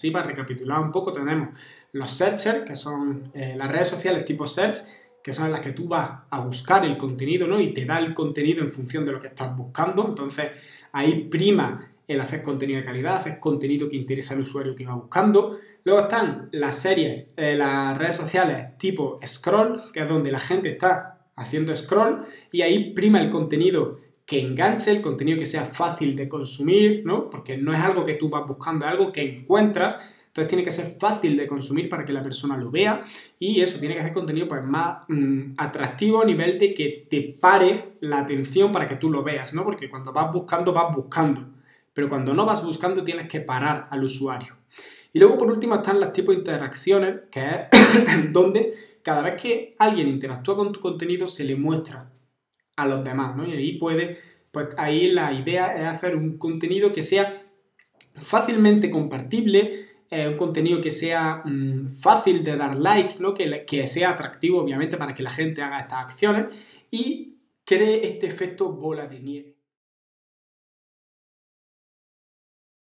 Así, para recapitular un poco, tenemos los searchers, que son eh, las redes sociales tipo search, que son las que tú vas a buscar el contenido, ¿no? Y te da el contenido en función de lo que estás buscando. Entonces, ahí prima el hacer contenido de calidad, hacer contenido que interesa al usuario que va buscando. Luego están las series, eh, las redes sociales tipo scroll, que es donde la gente está haciendo scroll, y ahí prima el contenido que enganche, el contenido que sea fácil de consumir, ¿no? Porque no es algo que tú vas buscando, es algo que encuentras. Entonces tiene que ser fácil de consumir para que la persona lo vea y eso tiene que ser contenido pues, más mm, atractivo a nivel de que te pare la atención para que tú lo veas, ¿no? Porque cuando vas buscando, vas buscando. Pero cuando no vas buscando, tienes que parar al usuario. Y luego, por último, están las tipos de interacciones, que es donde cada vez que alguien interactúa con tu contenido, se le muestra a los demás, ¿no? Y ahí puede, pues ahí la idea es hacer un contenido que sea fácilmente compartible, eh, un contenido que sea mm, fácil de dar like, ¿no? Que, que sea atractivo, obviamente, para que la gente haga estas acciones y cree este efecto bola de nieve.